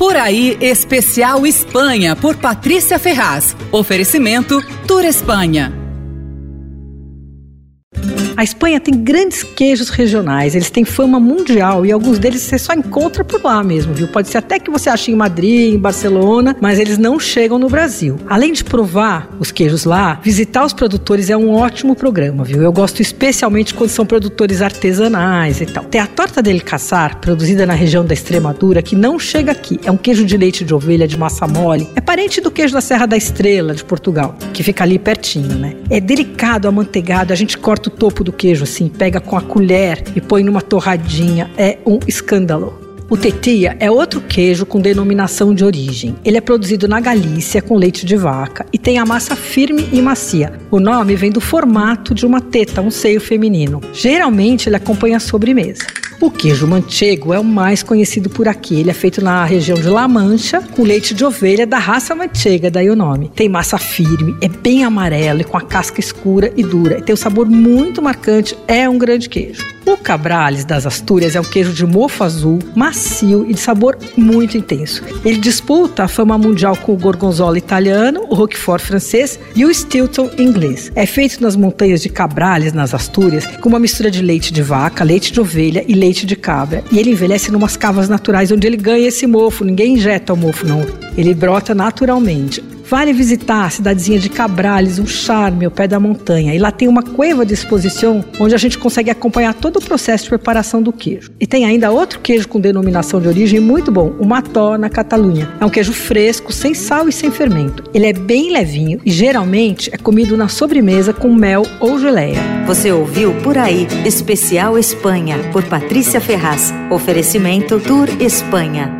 Por aí, especial Espanha, por Patrícia Ferraz. Oferecimento Tour Espanha. A Espanha tem grandes queijos regionais, eles têm fama mundial e alguns deles você só encontra por lá mesmo, viu? Pode ser até que você ache em Madrid, em Barcelona, mas eles não chegam no Brasil. Além de provar os queijos lá, visitar os produtores é um ótimo programa, viu? Eu gosto especialmente quando são produtores artesanais e tal. Tem a torta del caçar, produzida na região da Extremadura, que não chega aqui. É um queijo de leite de ovelha de massa mole. É parente do queijo da Serra da Estrela, de Portugal, que fica ali pertinho, né? É delicado, amanteigado, a gente corta o topo do do queijo, assim, pega com a colher e põe numa torradinha. É um escândalo. O tetia é outro queijo com denominação de origem. Ele é produzido na Galícia com leite de vaca e tem a massa firme e macia. O nome vem do formato de uma teta, um seio feminino. Geralmente ele acompanha a sobremesa. O queijo manchego é o mais conhecido por aqui. Ele é feito na região de La Mancha, com leite de ovelha da raça manchega, daí o nome. Tem massa firme, é bem amarelo e com a casca escura e dura. E tem um sabor muito marcante, é um grande queijo. O Cabrales das Astúrias é um queijo de mofo azul, macio e de sabor muito intenso. Ele disputa a fama mundial com o gorgonzola italiano, o roquefort francês e o stilton inglês. É feito nas montanhas de Cabrales, nas Astúrias, com uma mistura de leite de vaca, leite de ovelha e leite leite de cabra. E ele envelhece numas cavas naturais onde ele ganha esse mofo. Ninguém injeta o mofo, não. Ele brota naturalmente. Vale visitar a cidadezinha de Cabrales, um charme ao pé da montanha. E lá tem uma cueva de exposição onde a gente consegue acompanhar todo o processo de preparação do queijo. E tem ainda outro queijo com denominação de origem muito bom, o Mató, na Catalunha. É um queijo fresco, sem sal e sem fermento. Ele é bem levinho e geralmente é comido na sobremesa com mel ou geleia. Você ouviu Por Aí, Especial Espanha, por Patrícia Ferraz. Oferecimento Tour Espanha.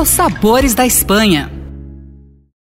os sabores da Espanha.